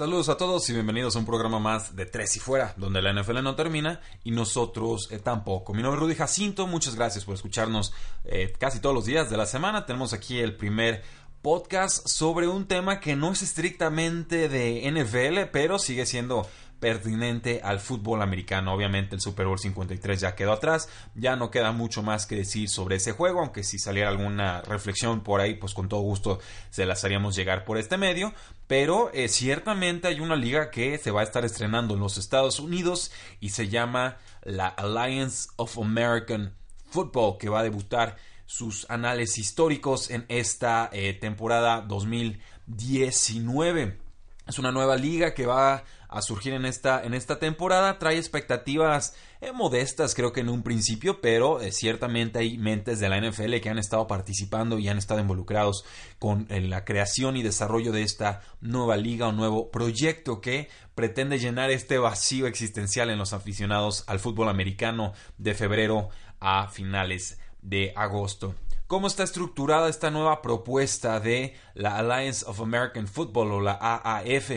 Saludos a todos y bienvenidos a un programa más de Tres y Fuera, donde la NFL no termina y nosotros eh, tampoco. Mi nombre es Rudy Jacinto, muchas gracias por escucharnos eh, casi todos los días de la semana. Tenemos aquí el primer podcast sobre un tema que no es estrictamente de NFL, pero sigue siendo pertinente al fútbol americano. Obviamente el Super Bowl 53 ya quedó atrás, ya no queda mucho más que decir sobre ese juego, aunque si saliera alguna reflexión por ahí, pues con todo gusto se las haríamos llegar por este medio. Pero eh, ciertamente hay una liga que se va a estar estrenando en los Estados Unidos y se llama la Alliance of American Football, que va a debutar sus anales históricos en esta eh, temporada 2019. Es una nueva liga que va a surgir en esta, en esta temporada. Trae expectativas eh, modestas, creo que en un principio, pero eh, ciertamente hay mentes de la NFL que han estado participando y han estado involucrados con la creación y desarrollo de esta nueva liga o nuevo proyecto que pretende llenar este vacío existencial en los aficionados al fútbol americano de febrero a finales de agosto. ¿Cómo está estructurada esta nueva propuesta de la Alliance of American Football o la AAF?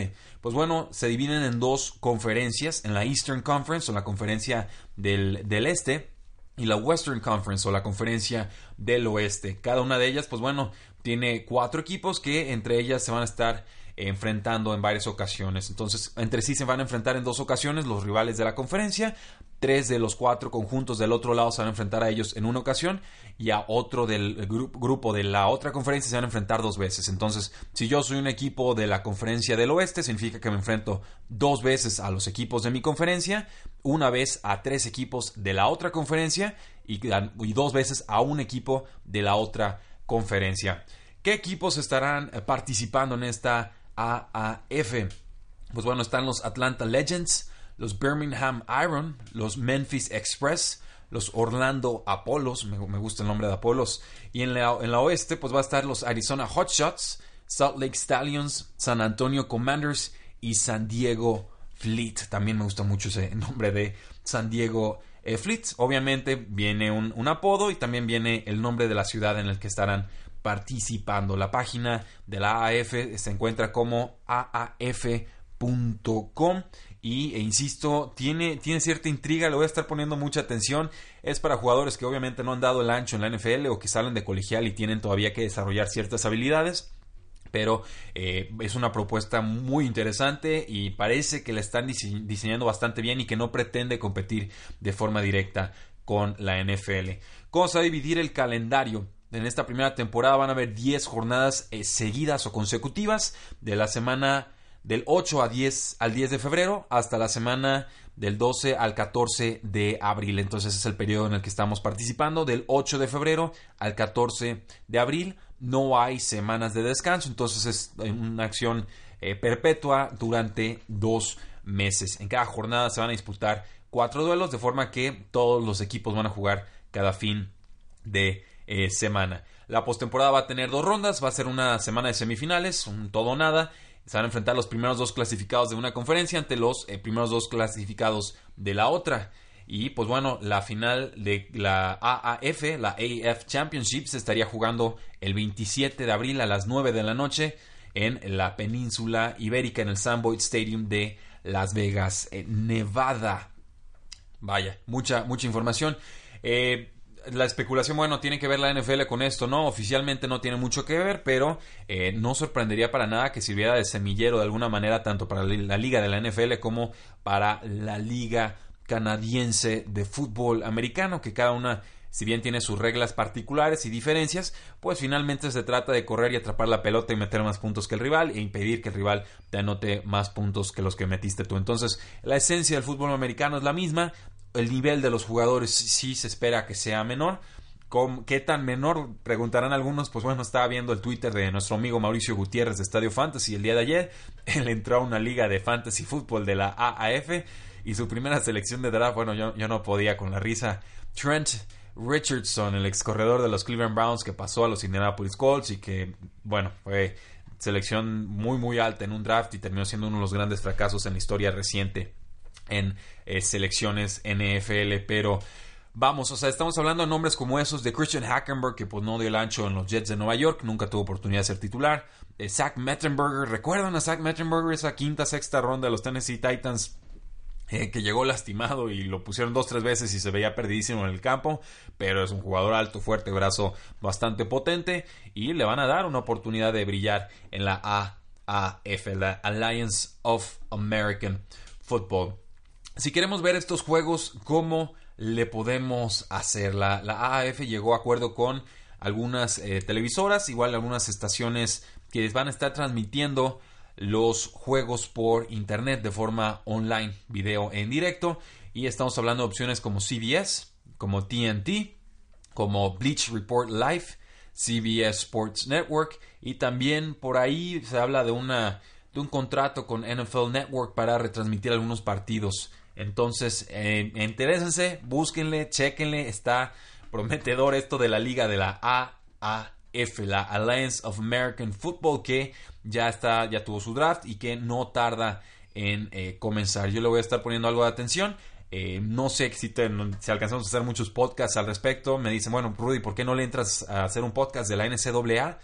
Pues bueno, se dividen en dos conferencias, en la Eastern Conference o la conferencia del, del Este y la Western Conference o la conferencia del Oeste. Cada una de ellas, pues bueno, tiene cuatro equipos que entre ellas se van a estar enfrentando en varias ocasiones. Entonces, entre sí se van a enfrentar en dos ocasiones los rivales de la conferencia. Tres de los cuatro conjuntos del otro lado se van a enfrentar a ellos en una ocasión y a otro del grupo de la otra conferencia se van a enfrentar dos veces. Entonces, si yo soy un equipo de la conferencia del oeste, significa que me enfrento dos veces a los equipos de mi conferencia, una vez a tres equipos de la otra conferencia y, y dos veces a un equipo de la otra conferencia. ¿Qué equipos estarán participando en esta AAF. Pues bueno, están los Atlanta Legends, los Birmingham Iron, los Memphis Express, los Orlando Apollos, me, gusta el nombre de Apollos, y en la, en la, oeste pues va a estar los Arizona Hotshots, Salt Lake Stallions, San Antonio Commanders y San Diego Fleet. También me gusta mucho ese nombre de San Diego eh, Fleet. Obviamente viene un, un apodo y también viene el nombre de la ciudad en el que estarán participando. La página de la AAF se encuentra como aaf.com y, e insisto, tiene, tiene cierta intriga, le voy a estar poniendo mucha atención. Es para jugadores que obviamente no han dado el ancho en la NFL o que salen de colegial y tienen todavía que desarrollar ciertas habilidades pero eh, es una propuesta muy interesante y parece que la están diseñando bastante bien y que no pretende competir de forma directa con la NFL. ¿Cómo se va a dividir el calendario? En esta primera temporada van a haber 10 jornadas eh, seguidas o consecutivas de la semana del 8 a 10 al 10 de febrero hasta la semana del 12 al 14 de abril. Entonces es el periodo en el que estamos participando del 8 de febrero al 14 de abril. No hay semanas de descanso, entonces es una acción eh, perpetua durante dos meses. En cada jornada se van a disputar cuatro duelos de forma que todos los equipos van a jugar cada fin de eh, semana. La postemporada va a tener dos rondas, va a ser una semana de semifinales, un todo o nada. Se van a enfrentar los primeros dos clasificados de una conferencia ante los eh, primeros dos clasificados de la otra. Y pues bueno, la final de la AAF, la AF Championship, se estaría jugando el 27 de abril a las 9 de la noche en la península ibérica en el Boyd Stadium de Las Vegas, Nevada. Vaya, mucha, mucha información. Eh, la especulación, bueno, tiene que ver la NFL con esto, ¿no? Oficialmente no tiene mucho que ver, pero eh, no sorprendería para nada que sirviera de semillero de alguna manera tanto para la liga de la NFL como para la liga canadiense de fútbol americano, que cada una, si bien tiene sus reglas particulares y diferencias, pues finalmente se trata de correr y atrapar la pelota y meter más puntos que el rival e impedir que el rival te anote más puntos que los que metiste tú. Entonces, la esencia del fútbol americano es la misma, el nivel de los jugadores sí se espera que sea menor. ¿Qué tan menor? Preguntarán algunos. Pues bueno, estaba viendo el Twitter de nuestro amigo Mauricio Gutiérrez de Estadio Fantasy el día de ayer. Él entró a una liga de fantasy fútbol de la AAF y su primera selección de draft, bueno, yo, yo no podía con la risa. Trent Richardson, el ex corredor de los Cleveland Browns que pasó a los Indianapolis Colts y que, bueno, fue selección muy muy alta en un draft y terminó siendo uno de los grandes fracasos en la historia reciente en eh, selecciones NFL, pero vamos, o sea, estamos hablando de nombres como esos de Christian Hackenberg, que pues no dio el ancho en los Jets de Nueva York, nunca tuvo oportunidad de ser titular, eh, Zach Mettenberger, ¿recuerdan a Zach Mettenberger esa quinta, sexta ronda de los Tennessee Titans? Eh, que llegó lastimado y lo pusieron dos tres veces y se veía perdidísimo en el campo, pero es un jugador alto, fuerte, brazo bastante potente y le van a dar una oportunidad de brillar en la AAF, la Alliance of American Football. Si queremos ver estos juegos, ¿cómo le podemos hacer? La, AAF llegó a acuerdo con algunas eh, televisoras, igual algunas estaciones que van a estar transmitiendo los juegos por internet de forma online, video en directo. Y estamos hablando de opciones como CBS, como TNT, como Bleach Report Live, CBS Sports Network y también por ahí se habla de una de un contrato con NFL Network para retransmitir algunos partidos. Entonces, eh, interésense, búsquenle, chequenle, está prometedor esto de la liga de la AAF, la Alliance of American Football, que ya está, ya tuvo su draft y que no tarda en eh, comenzar. Yo le voy a estar poniendo algo de atención. Eh, no sé si, si, alcanzamos a hacer muchos podcasts al respecto. Me dicen, bueno, Rudy, ¿por qué no le entras a hacer un podcast de la NCAA?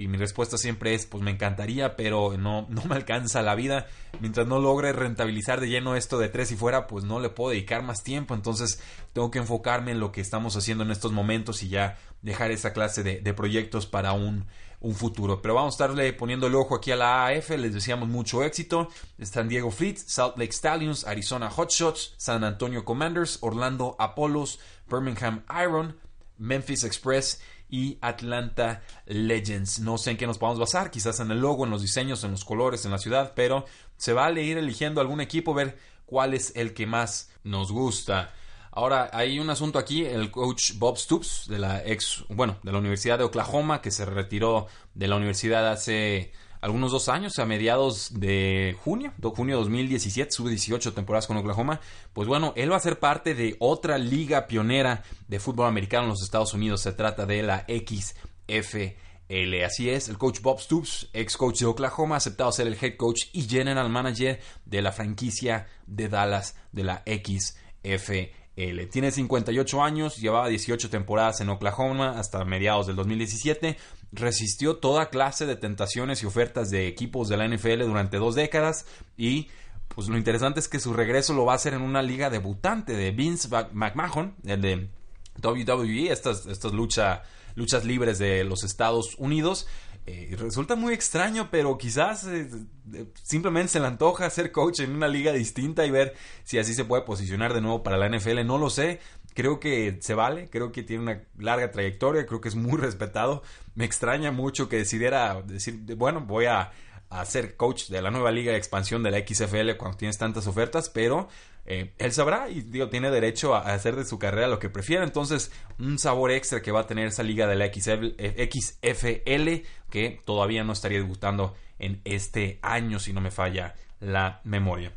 Y mi respuesta siempre es, pues me encantaría, pero no, no me alcanza la vida. Mientras no logre rentabilizar de lleno esto de tres y fuera, pues no le puedo dedicar más tiempo. Entonces tengo que enfocarme en lo que estamos haciendo en estos momentos y ya dejar esa clase de proyectos para un un futuro. Pero vamos a estarle poniendo el ojo aquí a la AF, les deseamos mucho éxito. San Diego Fleet, Salt Lake Stallions, Arizona Hotshots, San Antonio Commanders, Orlando Apollos, Birmingham Iron, Memphis Express y Atlanta Legends. No sé en qué nos podemos basar, quizás en el logo, en los diseños, en los colores, en la ciudad, pero se vale ir eligiendo algún equipo, ver cuál es el que más nos gusta. Ahora, hay un asunto aquí, el coach Bob Stoops, de la ex, bueno, de la Universidad de Oklahoma, que se retiró de la universidad hace algunos dos años, a mediados de junio, de junio de 2017, sube 18 temporadas con Oklahoma. Pues bueno, él va a ser parte de otra liga pionera de fútbol americano en los Estados Unidos. Se trata de la XFL. Así es, el coach Bob Stoops, ex coach de Oklahoma, aceptado ser el head coach y general manager de la franquicia de Dallas de la XFL. Tiene 58 años, llevaba 18 temporadas en Oklahoma hasta mediados del 2017. Resistió toda clase de tentaciones y ofertas de equipos de la NFL durante dos décadas y pues lo interesante es que su regreso lo va a hacer en una liga debutante de Vince McMahon, el de WWE, estas, estas luchas libres de los Estados Unidos. Eh, resulta muy extraño, pero quizás eh, eh, simplemente se le antoja ser coach en una liga distinta y ver si así se puede posicionar de nuevo para la NFL. No lo sé. Creo que se vale, creo que tiene una larga trayectoria, creo que es muy respetado. Me extraña mucho que decidiera decir, bueno, voy a, a ser coach de la nueva liga de expansión de la XFL cuando tienes tantas ofertas, pero eh, él sabrá y tiene derecho a, hacer de su carrera lo que prefiera. Entonces, un sabor extra que va a tener esa liga de la XFL, eh, que todavía no estaría debutando en este año, si no me falla la memoria.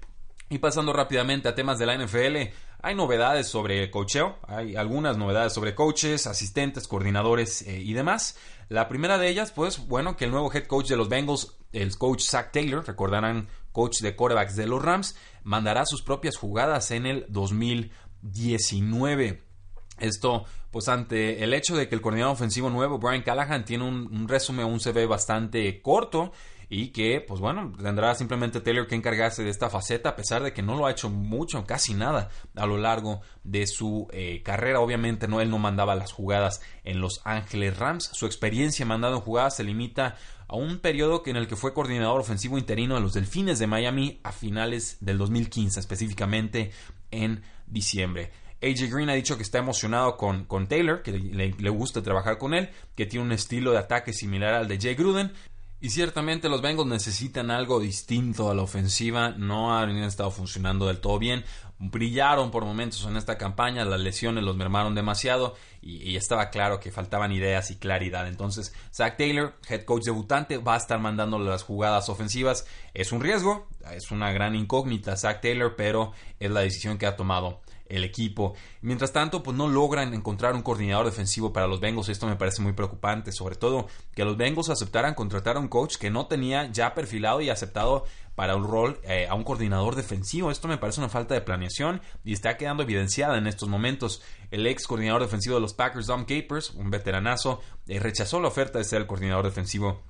Y pasando rápidamente a temas de la NFL, hay novedades sobre cocheo, hay algunas novedades sobre coaches, asistentes, coordinadores eh, y demás. La primera de ellas, pues, bueno, que el nuevo head coach de los Bengals, el coach Zach Taylor, recordarán, coach de quarterbacks de los Rams, mandará sus propias jugadas en el 2019. Esto, pues ante el hecho de que el coordinador ofensivo nuevo, Brian Callahan, tiene un, un resumen, un CV bastante corto y que, pues bueno, tendrá simplemente Taylor que encargarse de esta faceta, a pesar de que no lo ha hecho mucho, casi nada, a lo largo de su eh, carrera. Obviamente, no, él no mandaba las jugadas en Los Ángeles Rams. Su experiencia mandando jugadas se limita a un periodo en el que fue coordinador ofensivo interino de los Delfines de Miami a finales del 2015, específicamente en diciembre. AJ Green ha dicho que está emocionado con, con Taylor, que le, le, gusta trabajar con él, que tiene un estilo de ataque similar al de Jay Gruden, Y ciertamente los Bengals necesitan algo distinto a la ofensiva, no han estado funcionando del todo bien, brillaron por momentos en esta campaña, las lesiones los mermaron demasiado y, estaba claro que faltaban ideas y claridad. Entonces, Zach Taylor, head coach debutante, va a estar mandando las jugadas ofensivas. Es un riesgo, es una gran incógnita Zach Taylor, pero es la decisión que ha tomado el equipo. Mientras tanto, pues no logran encontrar un coordinador defensivo para los Bengals. Esto me parece muy preocupante, sobre todo que los Bengals aceptaran contratar a un coach que no tenía ya perfilado y aceptado para un rol eh, a un coordinador defensivo. Esto me parece una falta de planeación y está quedando evidenciada en estos momentos. El ex coordinador defensivo de los Packers, Dom Capers, un veteranazo, eh, rechazó la oferta de ser el coordinador defensivo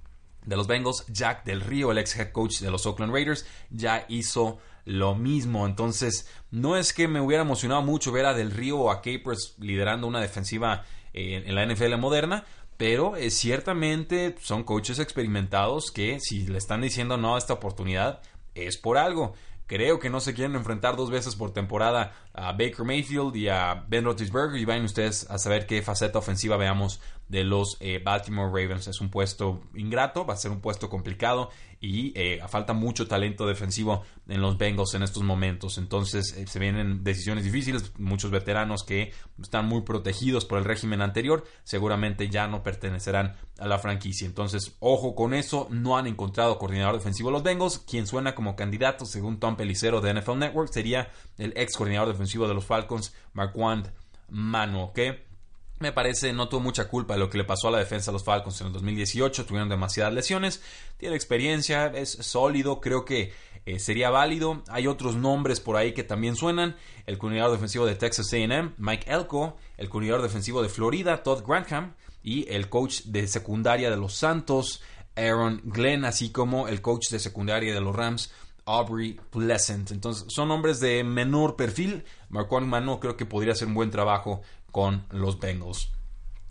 de los Bengals. Jack Del Río, el ex head coach de los Oakland Raiders, ya hizo lo mismo. Entonces, no es que me hubiera emocionado mucho ver a Del Río o a Capers liderando una defensiva eh, en la NFL moderna, pero eh, ciertamente son coaches experimentados que si le están diciendo no a esta oportunidad es por algo. Creo que no se quieren enfrentar dos veces por temporada a Baker Mayfield y a Ben Roethlisberger y vayan ustedes a saber qué faceta ofensiva veamos de los eh, Baltimore Ravens. Es un puesto ingrato, va a ser un puesto complicado y eh, falta mucho talento defensivo en los Bengals en estos momentos. Entonces eh, se vienen decisiones difíciles, muchos veteranos que están muy protegidos por el régimen anterior, seguramente ya no pertenecerán a la franquicia. Entonces, ojo con eso, no han encontrado coordinador defensivo los Bengals. Quien suena como candidato, según Tom Pelicero de NFL Network, sería el ex coordinador defensivo de los Falcons, Marquand Mano, que me parece no tuvo mucha culpa de lo que le pasó a la defensa de los Falcons en el 2018, tuvieron demasiadas lesiones, tiene experiencia, es sólido, creo que eh, sería válido. Hay otros nombres por ahí que también suenan, el coordinador defensivo de Texas AM, Mike Elko, el coordinador defensivo de Florida, Todd Grantham, y el coach de secundaria de los Santos, Aaron Glenn, así como el coach de secundaria de los Rams, Aubrey Pleasant. Entonces, son hombres de menor perfil. Marquand Mano creo que podría hacer un buen trabajo con los Bengals.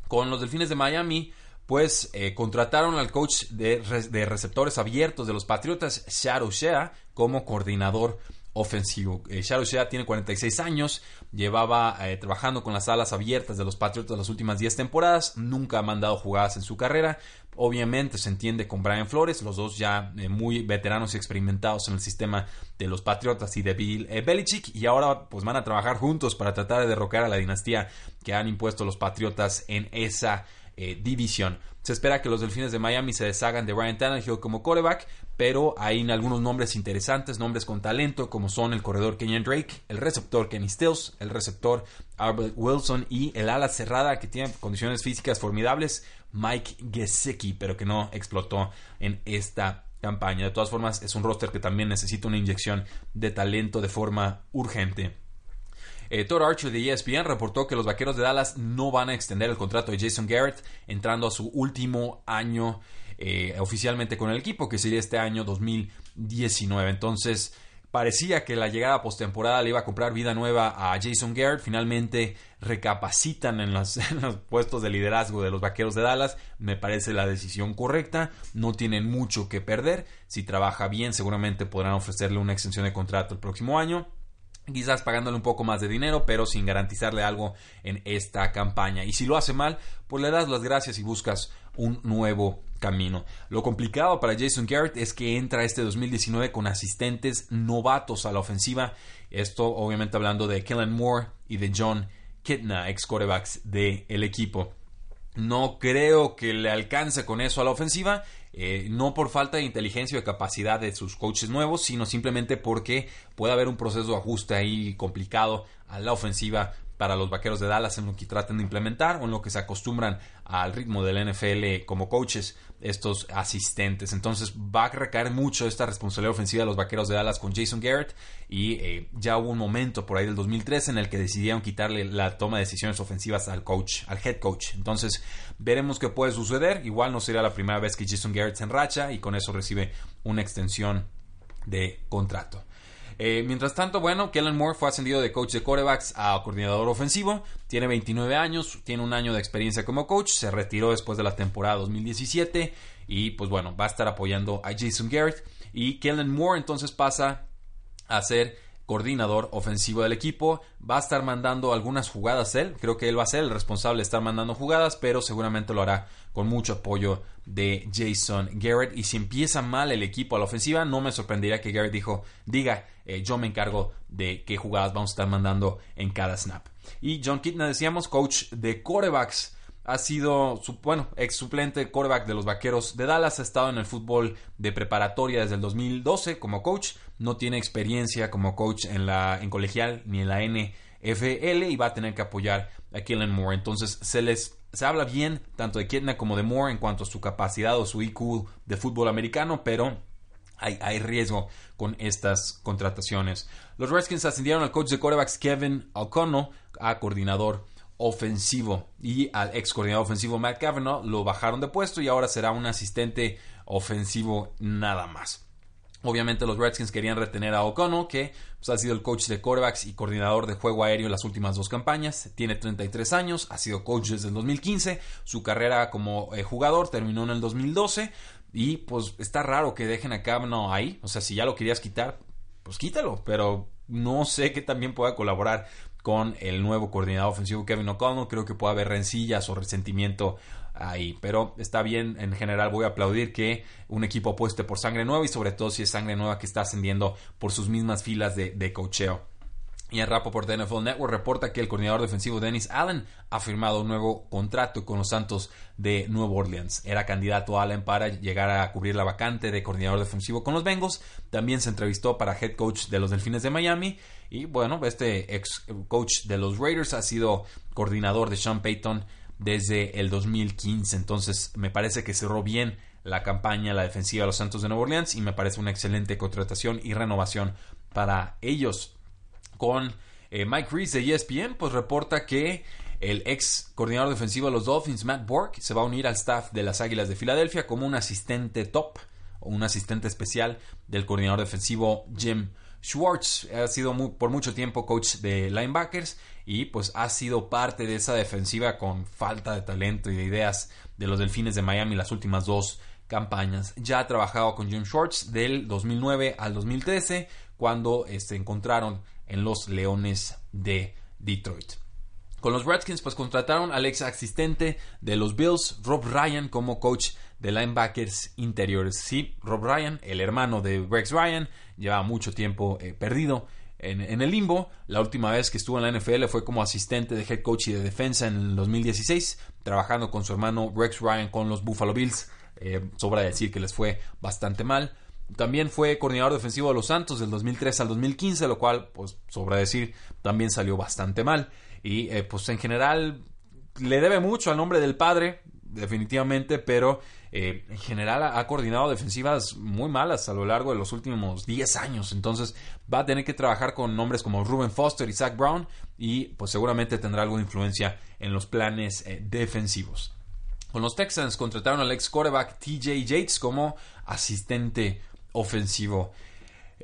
Con los Delfines de Miami, pues eh, contrataron al coach de, receptores abiertos de los Patriotas, Shadow Shea, como coordinador ofensivo. Eh, tiene 46 años, llevaba eh, trabajando con las alas abiertas de los Patriotas las últimas 10 temporadas, nunca ha mandado jugadas en su carrera. Obviamente se entiende con Brian Flores, los dos ya muy veteranos y experimentados en el sistema de los Patriotas y de Bill Belichick, y ahora pues van a trabajar juntos para tratar de derrocar a la dinastía que han impuesto los Patriotas en esa eh, división. Se espera que los Delfines de Miami se deshagan de Ryan Tannehill como quarterback, pero hay algunos nombres interesantes, nombres con talento, como son el corredor Kenyan Drake, el receptor Kenny Stills, el receptor Albert Wilson y el ala cerrada que tiene condiciones físicas formidables, Mike Gesicki, pero que no explotó en esta campaña. De todas formas, es un roster que también necesita una inyección de talento de forma urgente. Eh, Todd Archer de ESPN reportó que los vaqueros de Dallas no van a extender el contrato de Jason Garrett, entrando a su último año eh, oficialmente con el equipo, que sería este año 2019. Entonces, parecía que la llegada postemporada le iba a comprar vida nueva a Jason Garrett. Finalmente recapacitan en, en, los puestos de liderazgo de los vaqueros de Dallas. Me parece la decisión correcta. No tienen mucho que perder. Si trabaja bien, seguramente podrán ofrecerle una extensión de contrato el próximo año quizás pagándole un poco más de dinero, pero sin garantizarle algo en esta campaña. Y si lo hace mal, pues le das las gracias y buscas un nuevo camino. Lo complicado para Jason Garrett es que entra este 2019 con asistentes novatos a la ofensiva. Esto obviamente hablando de Kellen Moore y de John Kitna, ex corebacks del equipo. No creo que le alcance con eso a la ofensiva eh, no por falta de inteligencia o de capacidad de sus coaches nuevos, sino simplemente porque puede haber un proceso de ajuste ahí complicado a la ofensiva para los vaqueros de Dallas en lo que tratan de implementar o en lo que se acostumbran al ritmo del NFL como coaches estos asistentes. Entonces va a recaer mucho esta responsabilidad ofensiva de los vaqueros de Dallas con Jason Garrett y eh, ya hubo un momento por ahí del 2013 en el que decidieron quitarle la toma de decisiones ofensivas al coach, al head coach. Entonces veremos qué puede suceder. Igual no sería la primera vez que Jason Garrett se enracha y con eso recibe una extensión de contrato. Eh, mientras tanto, bueno, Kellen Moore fue ascendido de coach de corebacks a coordinador ofensivo. Tiene 29 años, tiene un año de experiencia como coach. Se retiró después de la temporada 2017 y pues bueno, va a estar apoyando a Jason Garrett. Y Kellen Moore entonces pasa a ser coordinador ofensivo del equipo. Va a estar mandando algunas jugadas él. Creo que él va a ser el responsable de estar mandando jugadas, pero seguramente lo hará con mucho apoyo de Jason Garrett. Y si empieza mal el equipo a la ofensiva, no me sorprendería que Garrett dijo, diga, eh, yo me encargo de qué jugadas vamos a estar mandando en cada snap. Y John Kitna, decíamos, coach de corebacks ha sido, bueno, ex suplente quarterback de los Vaqueros de Dallas, ha estado en el fútbol de preparatoria desde el 2012 como coach, no tiene experiencia como coach en la en colegial ni en la NFL y va a tener que apoyar a Kellen Moore. Entonces se les se habla bien tanto de Kitna como de Moore en cuanto a su capacidad o su IQ de fútbol americano, pero hay, hay, riesgo con estas contrataciones. Los Redskins ascendieron al coach de quarterbacks Kevin O'Connell a coordinador ofensivo y al ex coordinador ofensivo Matt Cavanaugh lo bajaron de puesto y ahora será un asistente ofensivo nada más. Obviamente los Redskins querían retener a O'Connell, que pues, ha sido el coach de quarterbacks y coordinador de juego aéreo en las últimas dos campañas. Tiene 33 años, ha sido coach desde el 2015. Su carrera como eh, jugador terminó en el 2012. Y pues está raro que dejen a Cavanaugh ahí. O sea, si ya lo querías quitar, pues quítalo. Pero no sé que también pueda colaborar con el nuevo coordinador ofensivo Kevin O'Connell. Creo que puede haber rencillas o resentimiento ahí. Pero está bien, en general voy a aplaudir que un equipo apueste por sangre nueva y sobre todo si es sangre nueva que está ascendiendo por sus mismas filas de, de cocheo. Y el por de NFL Network reporta que el coordinador defensivo Dennis Allen ha firmado un nuevo contrato con los Santos de Nueva Orleans. Era candidato Allen para llegar a cubrir la vacante de coordinador defensivo con los Bengals. También se entrevistó para head coach de los Delfines de Miami. Y bueno, este ex coach de los Raiders ha sido coordinador de Sean Payton desde el 2015. Entonces me parece que cerró bien la campaña, la defensiva de los Santos de Nueva Orleans y me parece una excelente contratación y renovación para ellos con eh, Mike Reese de ESPN, pues reporta que el ex coordinador defensivo de los Dolphins, Matt Bork, se va a unir al staff de las Águilas de Filadelfia como un asistente top o un asistente especial del coordinador defensivo Jim Schwartz. Ha sido por mucho tiempo coach de linebackers y pues ha sido parte de esa defensiva con falta de talento y de ideas de los Delfines de Miami las últimas dos campañas. Ya ha trabajado con Jim Schwartz del 2009 al 2013 cuando se este, encontraron en los Leones de Detroit. Con los Redskins, pues contrataron al ex asistente de los Bills, Rob Ryan, como coach de linebackers interiores. Sí, Rob Ryan, el hermano de Rex Ryan, lleva mucho tiempo eh, perdido en, el limbo. La última vez que estuvo en la NFL fue como asistente de head coach y de defensa en el 2016, trabajando con su hermano Rex Ryan con los Buffalo Bills. Eh, sobra decir que les fue bastante mal. También fue coordinador defensivo de los Santos del 2003 al 2015, lo cual, pues, sobra decir, también salió bastante mal. Y, eh, pues, en general, le debe mucho al nombre del padre, definitivamente, pero eh, en general ha coordinado defensivas muy malas a lo largo de los últimos 10 años. Entonces va a tener que trabajar con nombres como Ruben Foster y Zach Brown y pues seguramente tendrá algo de influencia en los planes eh, defensivos. Con los Texans contrataron al ex quarterback TJ Yates como asistente ofensivo.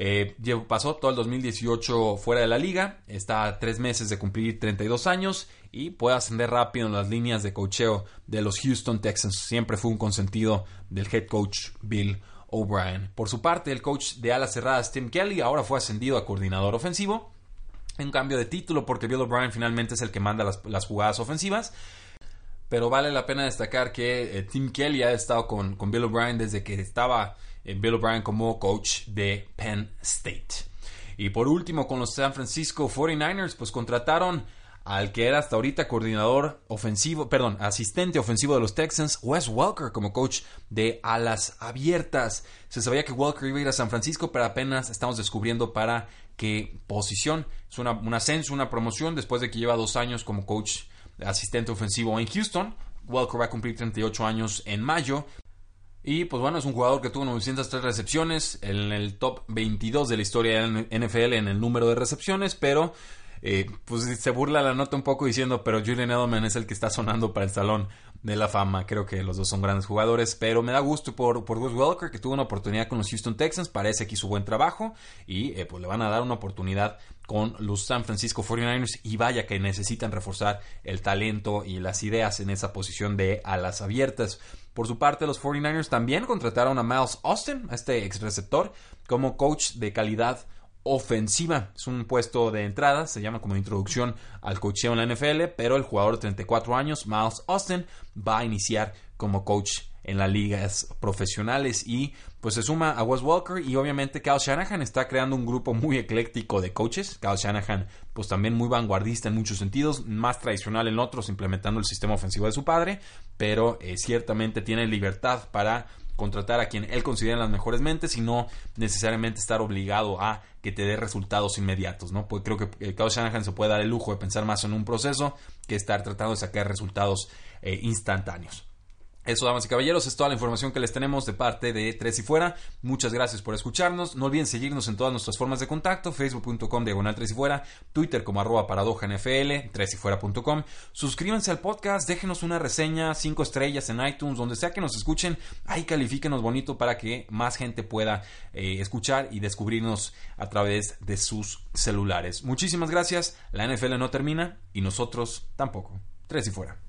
Eh, pasó todo el 2018 fuera de la liga, está a tres meses de cumplir 32 años y puede ascender rápido en las líneas de cocheo de los Houston Texans. Siempre fue un consentido del head coach Bill O'Brien. Por su parte, el coach de alas cerradas Tim Kelly ahora fue ascendido a coordinador ofensivo. En cambio de título, porque Bill O'Brien finalmente es el que manda las, jugadas ofensivas. Pero vale la pena destacar que eh, Tim Kelly ha estado con, con Bill O'Brien desde que estaba Bill O'Brien como coach de Penn State. Y por último, con los San Francisco 49ers, pues contrataron al que era hasta ahorita coordinador ofensivo, perdón, asistente ofensivo de los Texans, Wes Welker, como coach de alas abiertas. Se sabía que Welker iba a ir a San Francisco, pero apenas estamos descubriendo para qué posición. Es una, un ascenso, una promoción, después de que lleva dos años como coach asistente ofensivo en Houston. Welker va a cumplir 38 años en mayo. Y pues bueno, es un jugador que tuvo 903 recepciones, en el top 22 de la historia de NFL en el número de recepciones, pero eh, pues se burla la nota un poco diciendo, pero Julian Edelman es el que está sonando para el Salón de la Fama. Creo que los dos son grandes jugadores, pero me da gusto por, por Wes Welker, que tuvo una oportunidad con los Houston Texans, parece que hizo buen trabajo y eh, pues le van a dar una oportunidad con los San Francisco 49ers y vaya que necesitan reforzar el talento y las ideas en esa posición de alas abiertas. Por su parte, los 49ers también contrataron a Miles Austin, a este ex receptor, como coach de calidad ofensiva. Es un puesto de entrada, se llama como introducción al coacheo en la NFL, pero el jugador de 34 años, Miles Austin, va a iniciar como coach en las ligas profesionales y pues se suma a Wes Walker y obviamente Kyle Shanahan está creando un grupo muy ecléctico de coaches. Kyle Shanahan pues también muy vanguardista en muchos sentidos, más tradicional en otros, implementando el sistema ofensivo de su padre, pero eh, ciertamente tiene libertad para contratar a quien él considera las mejores mentes y no necesariamente estar obligado a que te dé resultados inmediatos, ¿no? Pues creo que el Kyle Shanahan se puede dar el lujo de pensar más en un proceso que estar tratando de sacar resultados eh, instantáneos. Eso, damas y caballeros, es toda la información que les tenemos de parte de Tres y Fuera. Muchas gracias por escucharnos. No olviden seguirnos en todas nuestras formas de contacto, facebook.com diagonal Tres y Fuera, Twitter como arroba paradoja NFL, Tres y Fuera.com. Suscríbanse al podcast, déjenos una reseña, cinco estrellas en iTunes, donde sea que nos escuchen, ahí califíquenos bonito para que más gente pueda eh, escuchar y descubrirnos a través de sus celulares. Muchísimas gracias, la NFL no termina y nosotros tampoco. Tres y Fuera.